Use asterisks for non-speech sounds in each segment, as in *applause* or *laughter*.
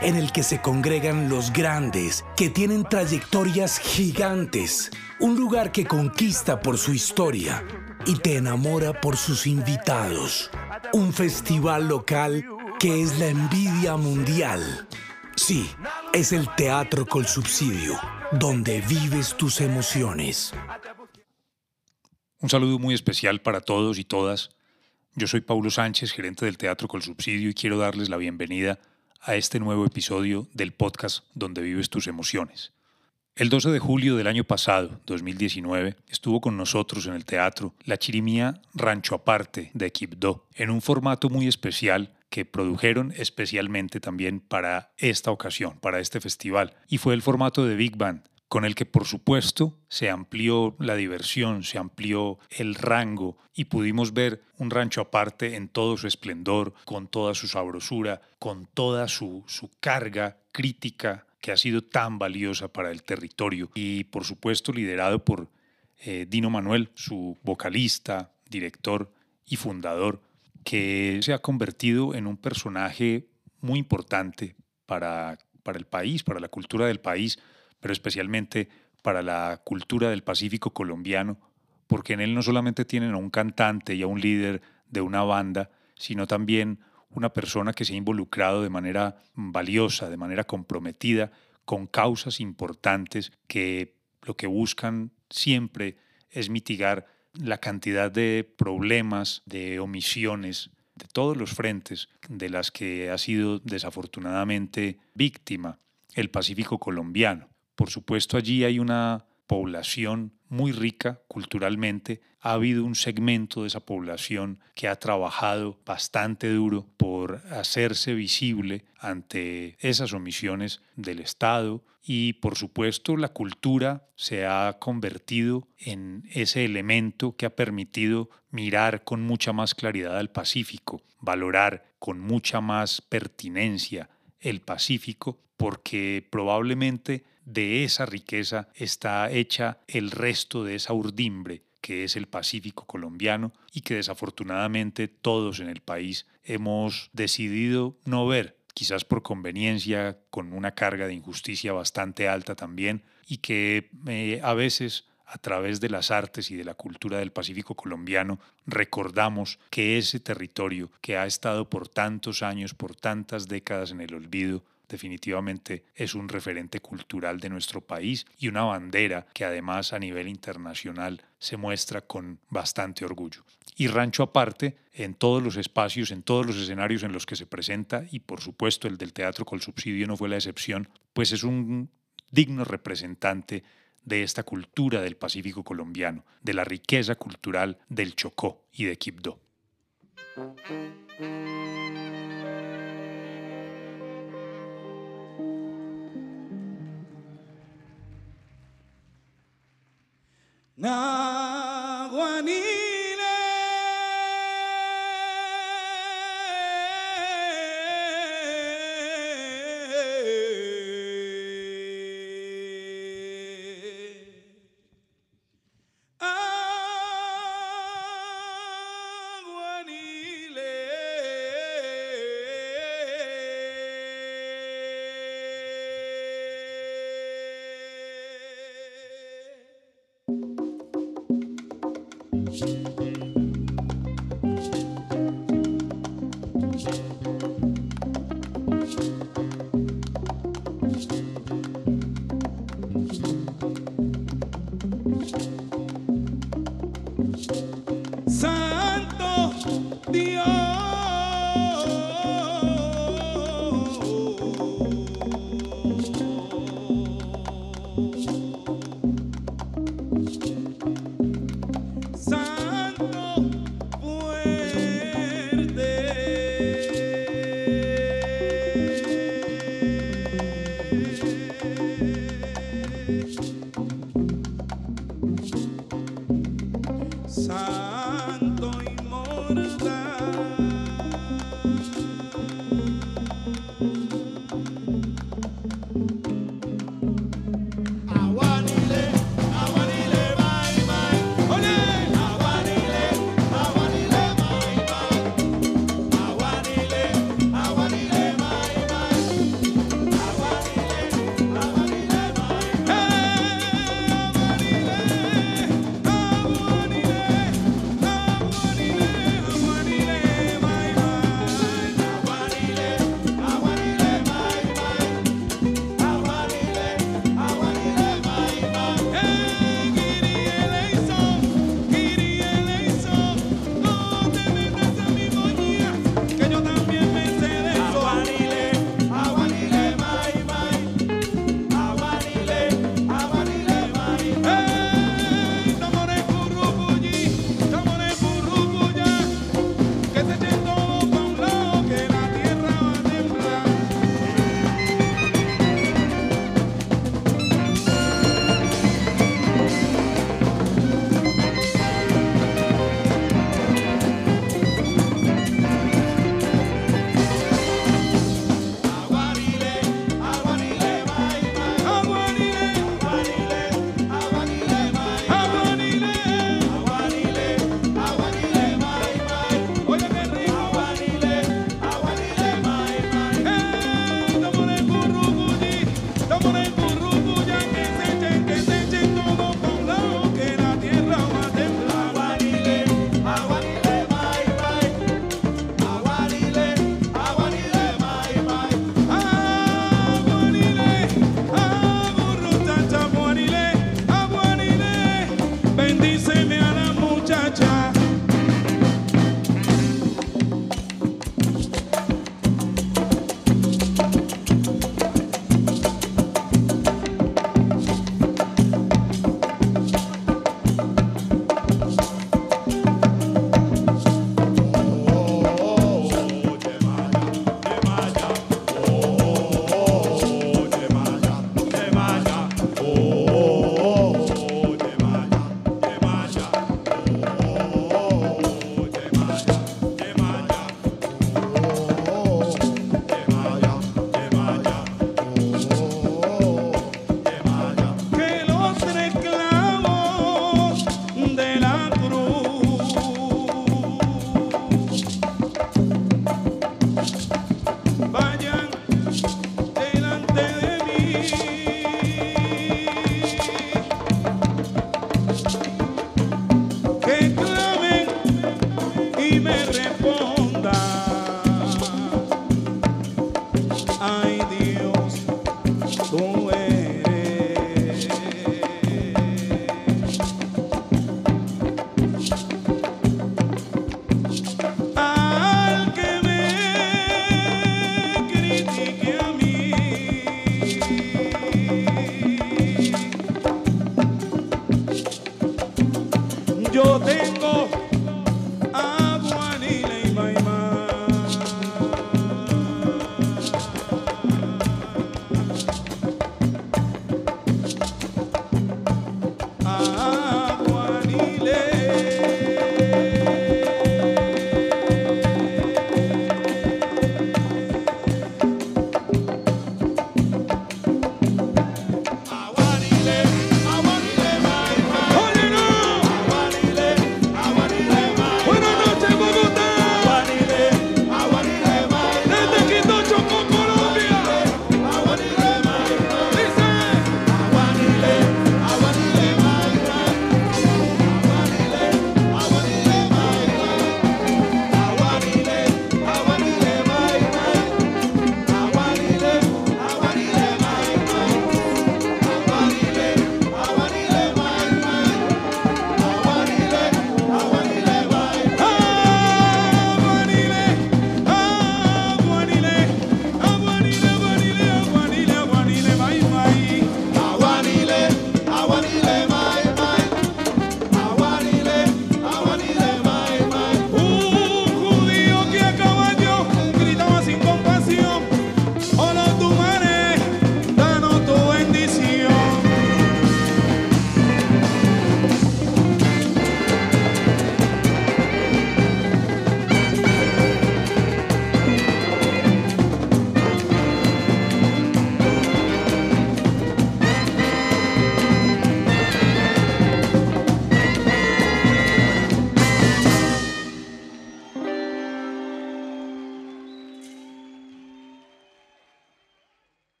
en el que se congregan los grandes, que tienen trayectorias gigantes. Un lugar que conquista por su historia y te enamora por sus invitados. Un festival local que es la envidia mundial. Sí, es el teatro con subsidio, donde vives tus emociones. Un saludo muy especial para todos y todas. Yo soy Paulo Sánchez, gerente del Teatro Col Subsidio, y quiero darles la bienvenida a este nuevo episodio del podcast Donde vives tus emociones. El 12 de julio del año pasado, 2019, estuvo con nosotros en el teatro la chirimía Rancho Aparte de Quibdó, en un formato muy especial que produjeron especialmente también para esta ocasión, para este festival, y fue el formato de Big Band, con el que por supuesto se amplió la diversión, se amplió el rango y pudimos ver un rancho aparte en todo su esplendor, con toda su sabrosura, con toda su, su carga crítica que ha sido tan valiosa para el territorio. Y por supuesto liderado por eh, Dino Manuel, su vocalista, director y fundador, que se ha convertido en un personaje muy importante para, para el país, para la cultura del país, pero especialmente para la cultura del Pacífico colombiano, porque en él no solamente tienen a un cantante y a un líder de una banda, sino también una persona que se ha involucrado de manera valiosa, de manera comprometida, con causas importantes que lo que buscan siempre es mitigar la cantidad de problemas, de omisiones, de todos los frentes de las que ha sido desafortunadamente víctima el Pacífico colombiano. Por supuesto, allí hay una población muy rica culturalmente. Ha habido un segmento de esa población que ha trabajado bastante duro por hacerse visible ante esas omisiones del Estado y por supuesto la cultura se ha convertido en ese elemento que ha permitido mirar con mucha más claridad al Pacífico, valorar con mucha más pertinencia el Pacífico porque probablemente de esa riqueza está hecha el resto de esa urdimbre que es el Pacífico colombiano y que desafortunadamente todos en el país hemos decidido no ver, quizás por conveniencia, con una carga de injusticia bastante alta también, y que eh, a veces a través de las artes y de la cultura del Pacífico colombiano, recordamos que ese territorio que ha estado por tantos años, por tantas décadas en el olvido, definitivamente es un referente cultural de nuestro país y una bandera que además a nivel internacional se muestra con bastante orgullo. Y Rancho aparte, en todos los espacios, en todos los escenarios en los que se presenta, y por supuesto el del Teatro Col Subsidio no fue la excepción, pues es un digno representante de esta cultura del Pacífico colombiano, de la riqueza cultural del Chocó y de Quibdó. Now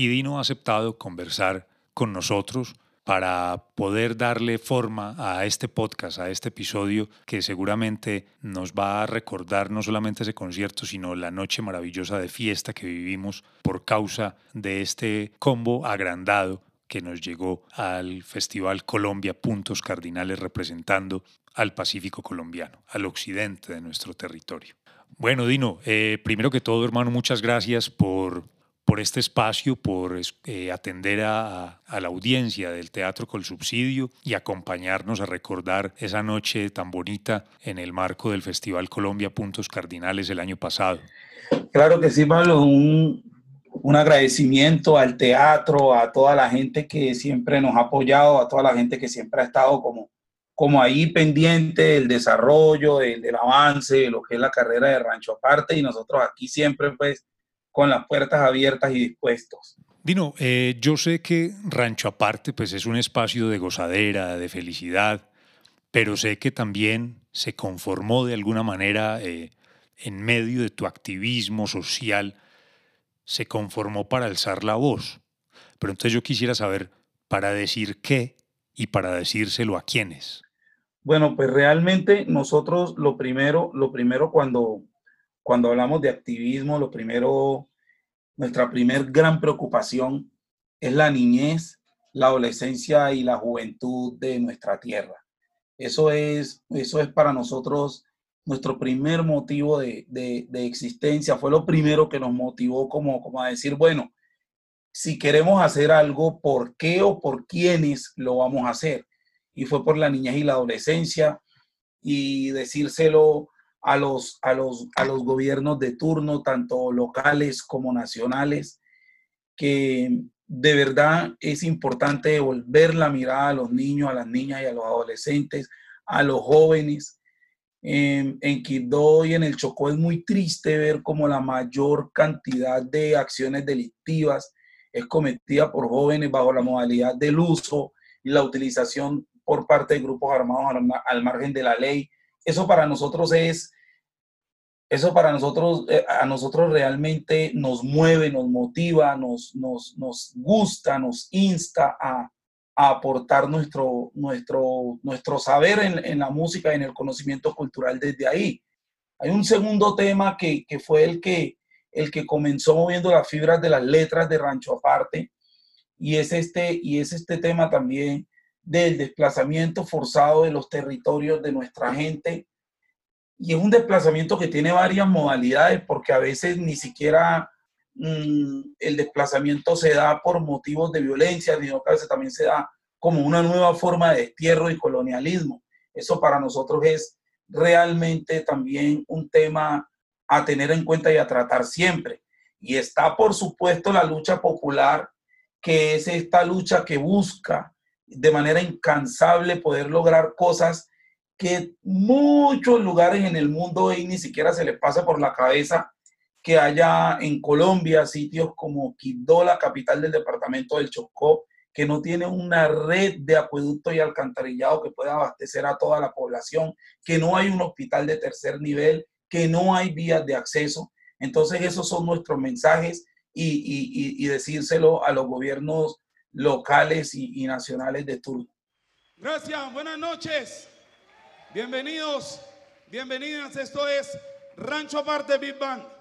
y Dino ha aceptado conversar con nosotros para poder darle forma a este podcast, a este episodio que seguramente nos va a recordar no solamente ese concierto, sino la noche maravillosa de fiesta que vivimos por causa de este combo agrandado que nos llegó al Festival Colombia Puntos Cardinales representando al Pacífico colombiano, al occidente de nuestro territorio. Bueno, Dino, eh, primero que todo, hermano, muchas gracias por por este espacio, por eh, atender a, la audiencia del Teatro Col Subsidio y acompañarnos a recordar esa noche tan bonita en el marco del Festival Colombia Puntos Cardinales el año pasado. Claro que sí, Pablo, un, un agradecimiento al teatro, a toda la gente que siempre nos ha apoyado, a toda la gente que siempre ha estado como, como ahí pendiente del desarrollo, del, del avance, de lo que es la carrera de Rancho Aparte y nosotros aquí siempre pues con las puertas abiertas y dispuestos. Dino, eh, yo sé que Rancho Aparte pues es un espacio de gozadera, de felicidad, pero sé que también se conformó de alguna manera eh, en medio de tu activismo social, se conformó para alzar la voz. Pero entonces yo quisiera saber, ¿para decir qué y para decírselo a quiénes? Bueno, pues realmente nosotros lo primero, lo primero cuando, cuando hablamos de activismo, lo primero, nuestra primer gran preocupación es la niñez, la adolescencia y la juventud de nuestra tierra. Eso es, eso es para nosotros nuestro primer motivo de, de, existencia, fue lo primero que nos motivó como, como a decir, bueno, si queremos hacer algo, ¿por qué o por quiénes lo vamos a hacer? Y fue por la niñez y la adolescencia y decírselo a los, a los, a los gobiernos de turno, tanto locales como nacionales, que de verdad es importante volver la mirada a los niños, a las niñas y a los adolescentes, a los jóvenes. En, en Quibdó y en el Chocó es muy triste ver cómo la mayor cantidad de acciones delictivas es cometida por jóvenes bajo la modalidad del uso y la utilización por parte de grupos armados al margen de la ley eso para nosotros es, eso para nosotros, eh, a nosotros realmente nos mueve, nos motiva, nos, nos, nos gusta, nos insta a, aportar nuestro, nuestro, nuestro saber en, en, la música en el conocimiento cultural desde ahí. Hay un segundo tema que, que, fue el que, el que comenzó moviendo las fibras de las letras de Rancho Aparte, y es este, y es este tema también del desplazamiento forzado de los territorios de nuestra gente. Y es un desplazamiento que tiene varias modalidades porque a veces ni siquiera mm, el desplazamiento se da por motivos de violencia, sino que a veces también se da como una nueva forma de destierro y colonialismo. Eso para nosotros es realmente también un tema a tener en cuenta y a tratar siempre. Y está, por supuesto, la lucha popular, que es esta lucha que busca de manera incansable poder lograr cosas que muchos lugares en el mundo hoy ni siquiera se les pasa por la cabeza que haya en Colombia sitios como Quibdó, la capital del departamento del Chocó, que no tiene una red de acueducto y alcantarillado que pueda abastecer a toda la población, que no hay un hospital de tercer nivel, que no hay vías de acceso. Entonces esos son nuestros mensajes y, y, y decírselo a los gobiernos locales y, nacionales de turno. Gracias, buenas noches. Bienvenidos, bienvenidas. Esto es Rancho Aparte Big Bang.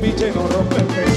Descubierto que el biche no rompe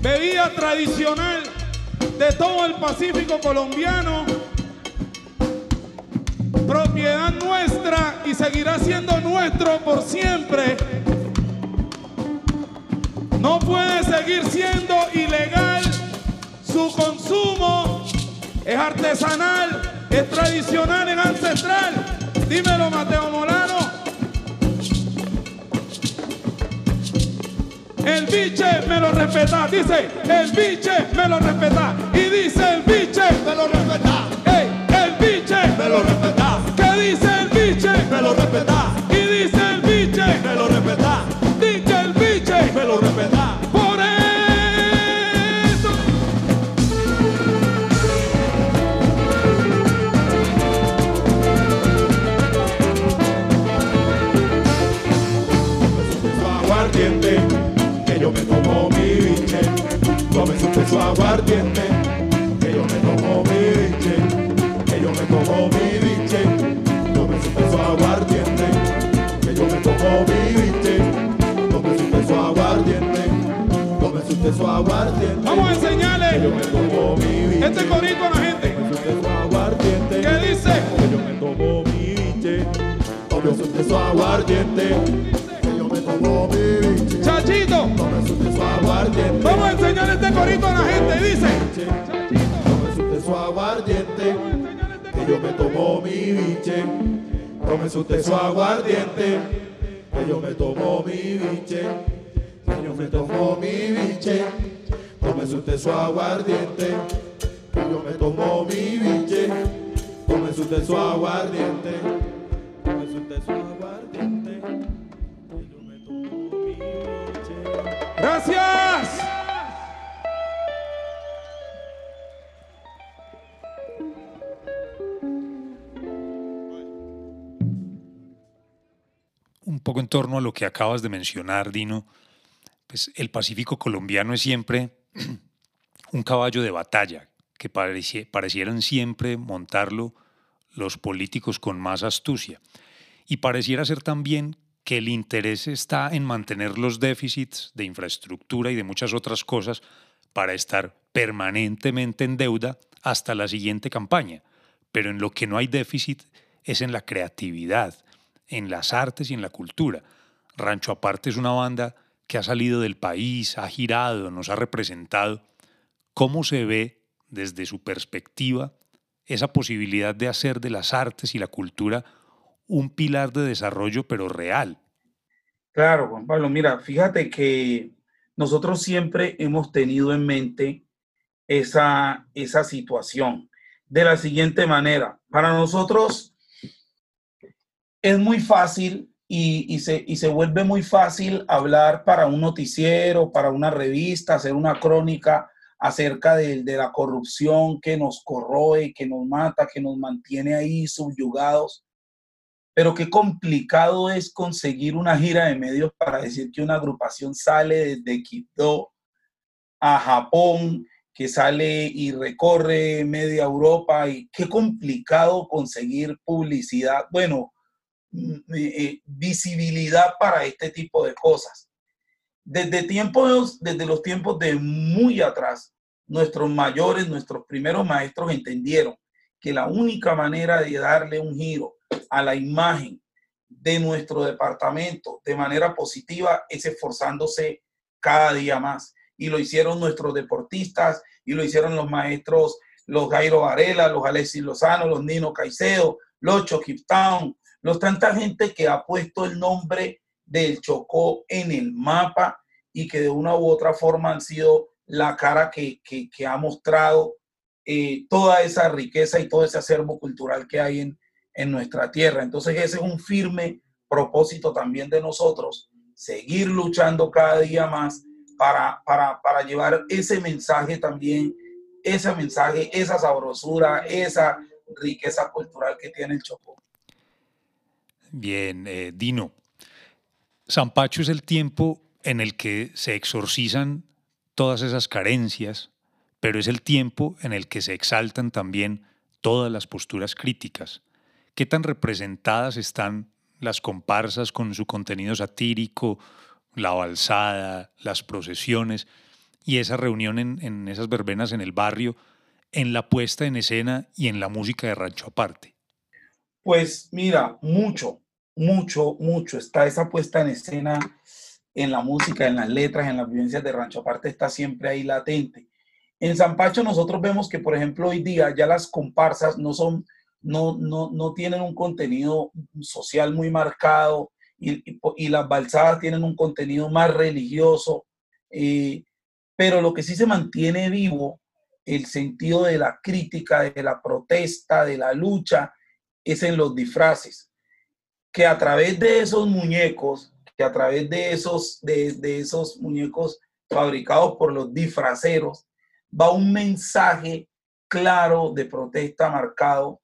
Bebida tradicional de todo el Pacífico colombiano, propiedad nuestra y seguirá siendo nuestro por siempre. No puede seguir siendo ilegal su consumo. Es artesanal, es tradicional, es ancestral. Dímelo, Mateo Molano. El biche me lo respeta, dice, el biche me lo respeta. Y dice el biche, Me lo respetás, ey, el biche, me lo respetás, ¿qué dice el biche? me lo respetás, aguardiente, que yo me tomo mi biche. Que yo me tomo mi biche. Tómese usted su aguardiente, que yo me tomo mi biche. Tómese usted su aguardiente, tómese usted su aguardiente. Vamos a Que yo enseñarle me tomo mi este corito a la gente. Aguardiente. ¿Qué dice? Que yo me tomo mi biche. Tómese usted su aguardiente. Que yo me. Chachito, vamos a enseñarle este corito a la gente. Dice, Tómese usted su aguardiente. Que yo me tomo mi biche. Tómese usted su aguardiente. Que yo me tomo mi biche. me tomo mi biche, tómese usted su aguardiente, que yo me tomo mi biche, tómese usted su aguardiente, poco en torno a lo que acabas de mencionar, Dino, pues el Pacífico colombiano es siempre *clears throat* un caballo de batalla que pareci- parecieran siempre montarlo los políticos con más astucia. Y pareciera ser también que el interés está en mantener los déficits de infraestructura y de muchas otras cosas para estar permanentemente en deuda hasta la siguiente campaña. Pero en lo que no hay déficit es en la creatividad, en las artes y en la cultura. Rancho Aparte es una banda que ha salido del país, ha girado, nos ha representado. ¿Cómo se ve desde su perspectiva esa posibilidad de hacer de las artes y la cultura un pilar de desarrollo pero real? Claro, Juan Pablo, mira, fíjate que nosotros siempre hemos tenido en mente esa, esa situación de la siguiente manera. Para nosotros es muy fácil y, se, y se vuelve muy fácil hablar para un noticiero, para una revista, hacer una crónica acerca de, de la corrupción que nos corroe, que nos mata, que nos mantiene ahí subyugados. Pero qué complicado es conseguir una gira de medios para decir que una agrupación sale desde Quito a Japón, que sale y recorre media Europa y qué complicado conseguir publicidad, bueno, eh, visibilidad para este tipo de cosas. Desde tiempos, desde los tiempos de muy atrás, nuestros mayores, nuestros primeros maestros entendieron que la única manera de darle un giro a la imagen de nuestro departamento de manera positiva es esforzándose cada día más. Y lo hicieron nuestros deportistas y lo hicieron los maestros, los Jairo Varela, los Alexis Lozano, los Nino Caicedo, los Town, los tanta gente que ha puesto el nombre del Chocó en el mapa y que de una u otra forma han sido la cara que, que, que ha mostrado eh, toda esa riqueza y todo ese acervo cultural que hay en, en nuestra tierra. Entonces ese es un firme propósito también de nosotros, seguir luchando cada día más para, para, para llevar ese mensaje también, ese mensaje, esa sabrosura, esa riqueza cultural que tiene el Chocó. Bien, eh, Dino. San Pacho es el tiempo en el que se exorcizan todas esas carencias, pero es el tiempo en el que se exaltan también todas las posturas críticas. ¿Qué tan representadas están las comparsas con su contenido satírico, la balsada, las procesiones y esa reunión en, en, esas verbenas en el barrio, en la puesta en escena y en la música de Rancho Aparte? Pues mira, mucho, mucho, mucho está esa puesta en escena en la música, en las letras, en las vivencias de Rancho Aparte, está siempre ahí latente. En San Pacho nosotros vemos que, por ejemplo, hoy día ya las comparsas no son no, no, no tienen un contenido social muy marcado y las balsadas tienen un contenido más religioso, eh, pero lo que sí se mantiene vivo, el sentido de la crítica, de la protesta, de la lucha, es en los disfraces, que a través de esos muñecos, que a través de esos, de, de esos muñecos fabricados por los disfraceros, va un mensaje claro de protesta marcado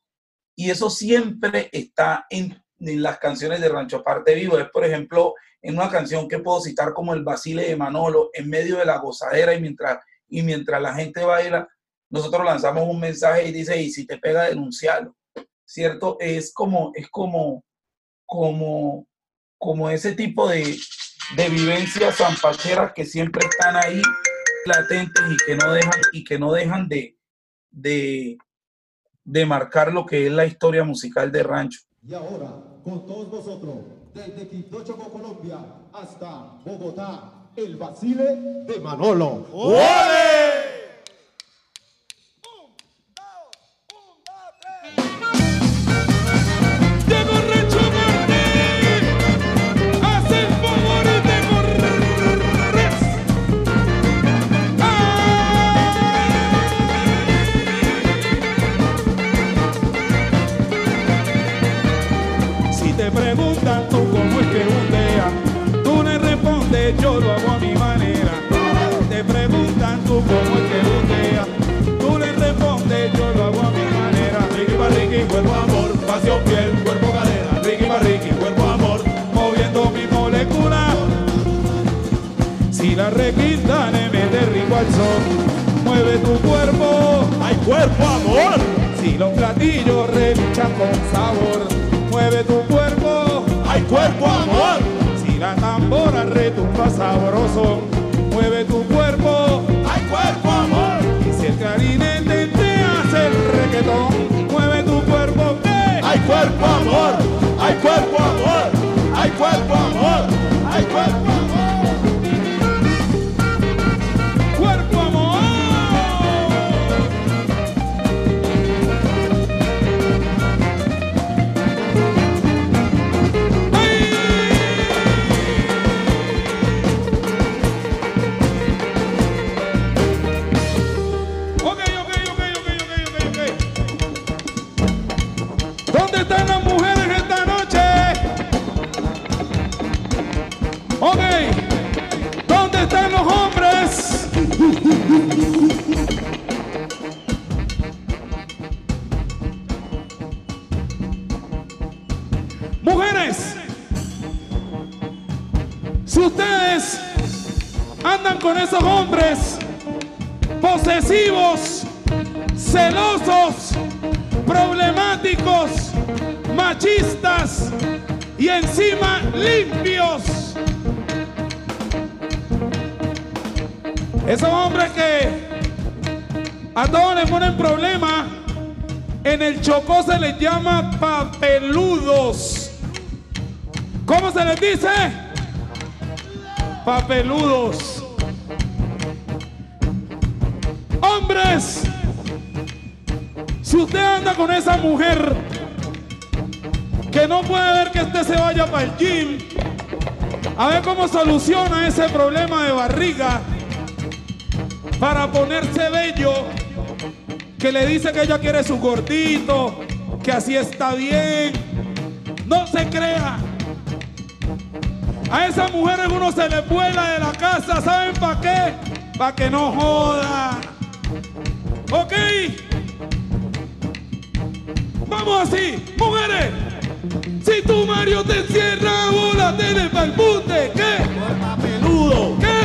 y eso siempre está en, en, las canciones de Rancho Aparte Vivo. Es, por ejemplo, en una canción que puedo citar como el Basile de Manolo, en medio de la gozadera y mientras, y mientras la gente baila, nosotros lanzamos un mensaje y dice, y si te pega, denunciarlo. ¿Cierto? Es como, es como, como, como ese tipo de, de vivencias zampacheras que siempre están ahí latentes y que no dejan, y que no dejan de, de, de marcar lo que es la historia musical de Rancho. Y ahora, con todos vosotros, desde Quito, Chocó, Colombia, hasta Bogotá, el Basile de Manolo. ¡Ole! Mueve tu cuerpo, ¡Ay, cuerpo, amor! si los platillos relichan con sabor. Mueve tu cuerpo, ¡Ay, cuerpo, amor! si la tambora retumba sabroso. Mueve tu cuerpo, ¡Ay, cuerpo, amor! y si el clarinete te hace el reggaetón. Mueve tu cuerpo, ¡eh! ¡Ay, cuerpo, amor! ¡Ay, cuerpo, amor! ¡Ay, cuerpo, amor! Con esos hombres posesivos, celosos, problemáticos, machistas y encima limpios, Esos hombres que a todos les ponen problema, en el Chocó se les llama papeludos. ¿Cómo se les dice? Papeludos. Hombres, si usted anda con esa mujer que no puede ver que usted se vaya para el gym, a ver cómo soluciona ese problema de barriga para ponerse bello, que le dice que ella quiere su gordito, que así está bien. No se crea. A esas mujeres uno se le vuela de la casa, ¿saben para qué? Para que no joda. ¿Ok? Vamos así, mujeres. Si tu Mario te encierra, bola, te el. ¿Qué? ¿Qué?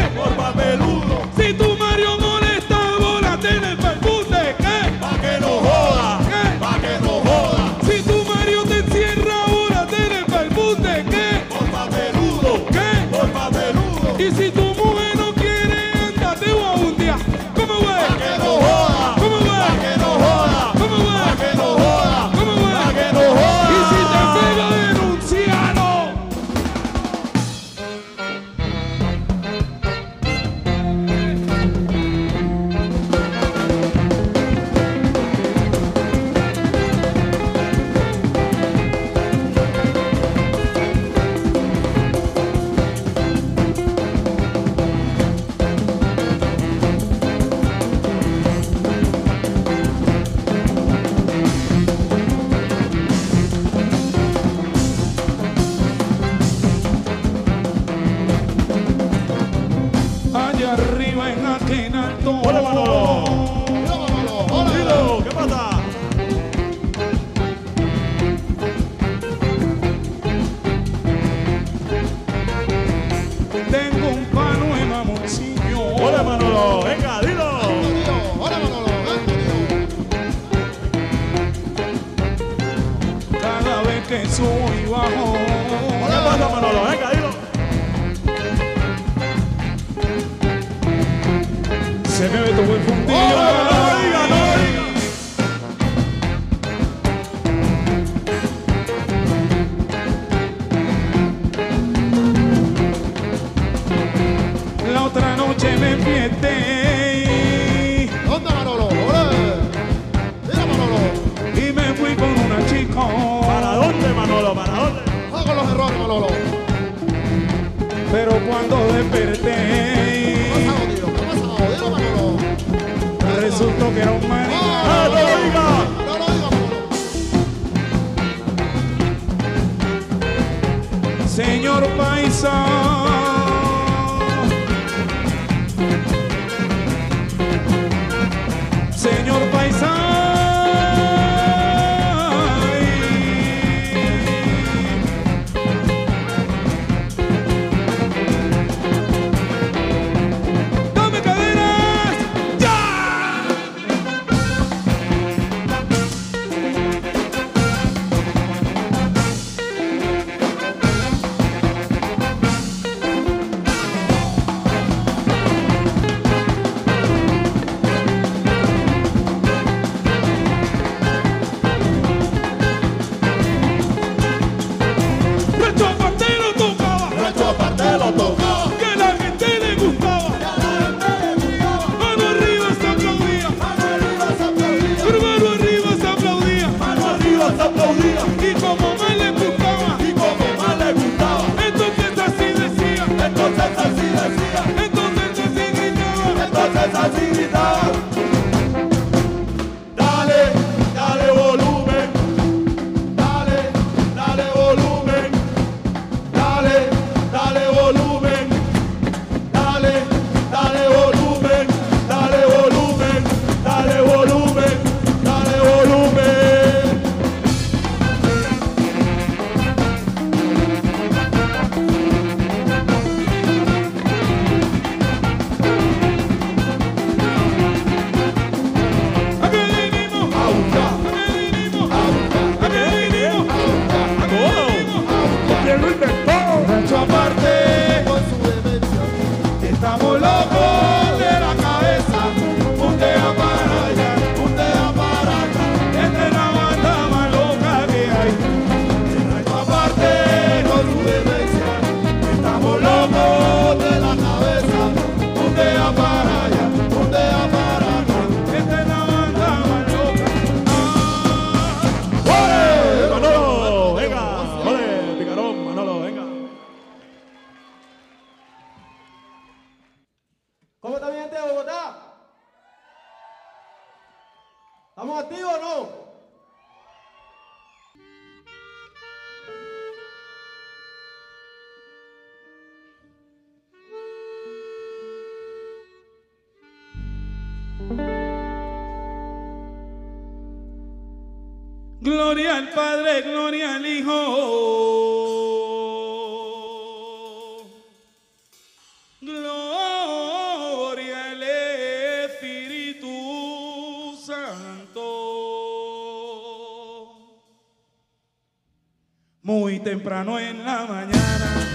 temprano en la mañana.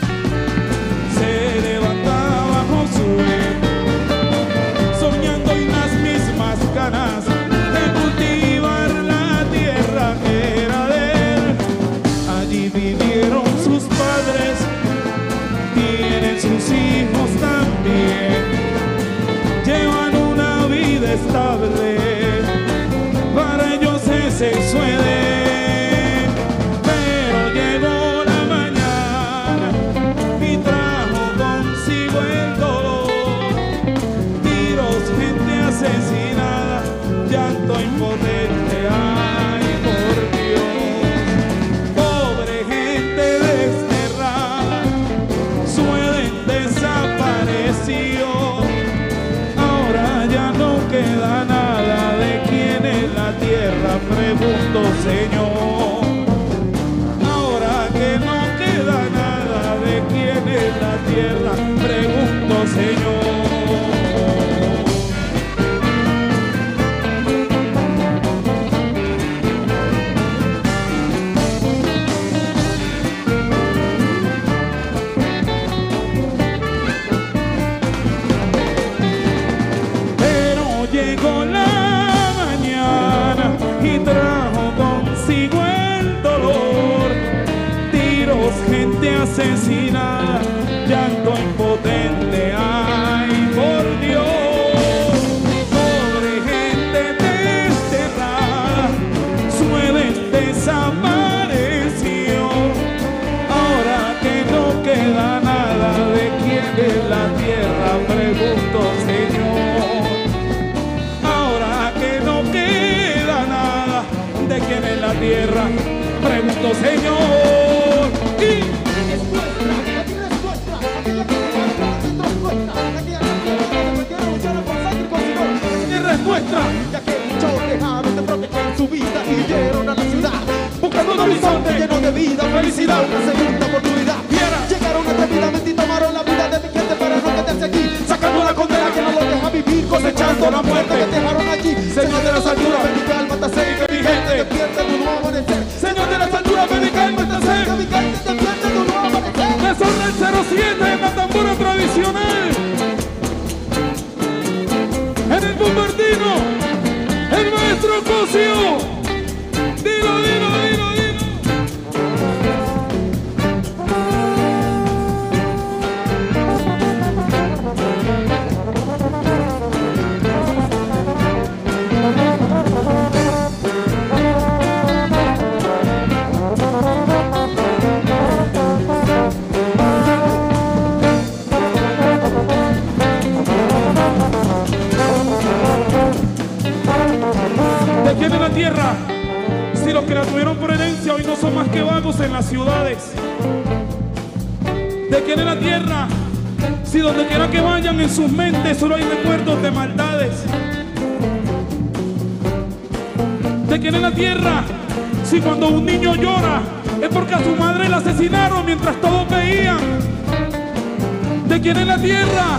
tiene la tierra,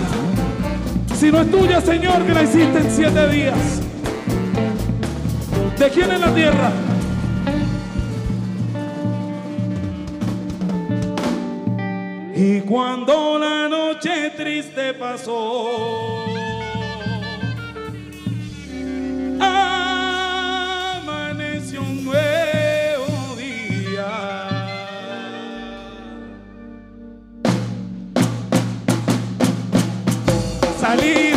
si no es tuya, Señor, que la hiciste en siete días. ¿De quién es la tierra? Y cuando la noche triste pasó, ali.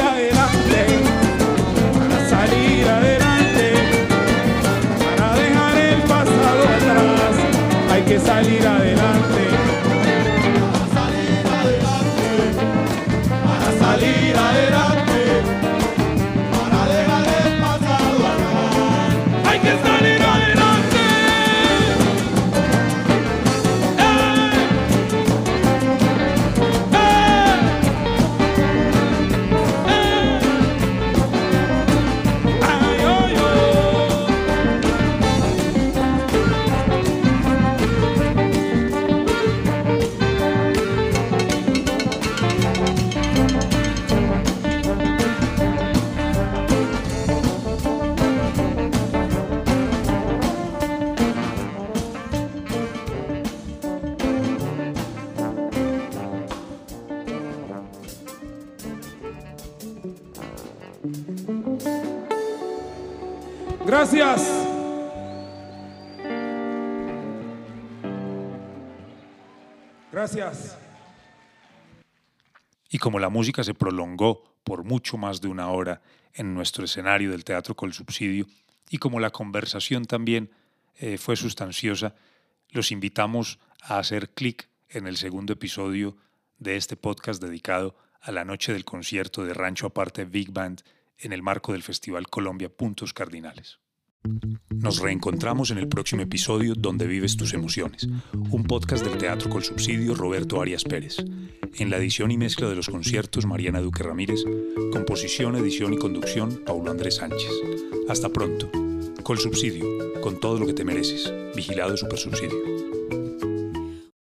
Gracias. Gracias. Y como la música se prolongó por mucho más de una hora en nuestro escenario del Teatro Col Subsidio, y como la conversación también eh, fue sustanciosa, los invitamos a hacer clic en el segundo episodio de este podcast dedicado a la noche del concierto de Rancho Aparte Big Band en el marco del Festival Colombia Puntos Cardinales. Nos reencontramos en el próximo episodio Donde vives tus emociones, un podcast del Teatro Col Subsidio Roberto Arias Pérez. En la edición y mezcla de los conciertos Mariana Duque Ramírez, composición, edición y conducción Paulo Andrés Sánchez. Hasta pronto. Col Subsidio, con todo lo que te mereces. Vigilado Super Subsidio.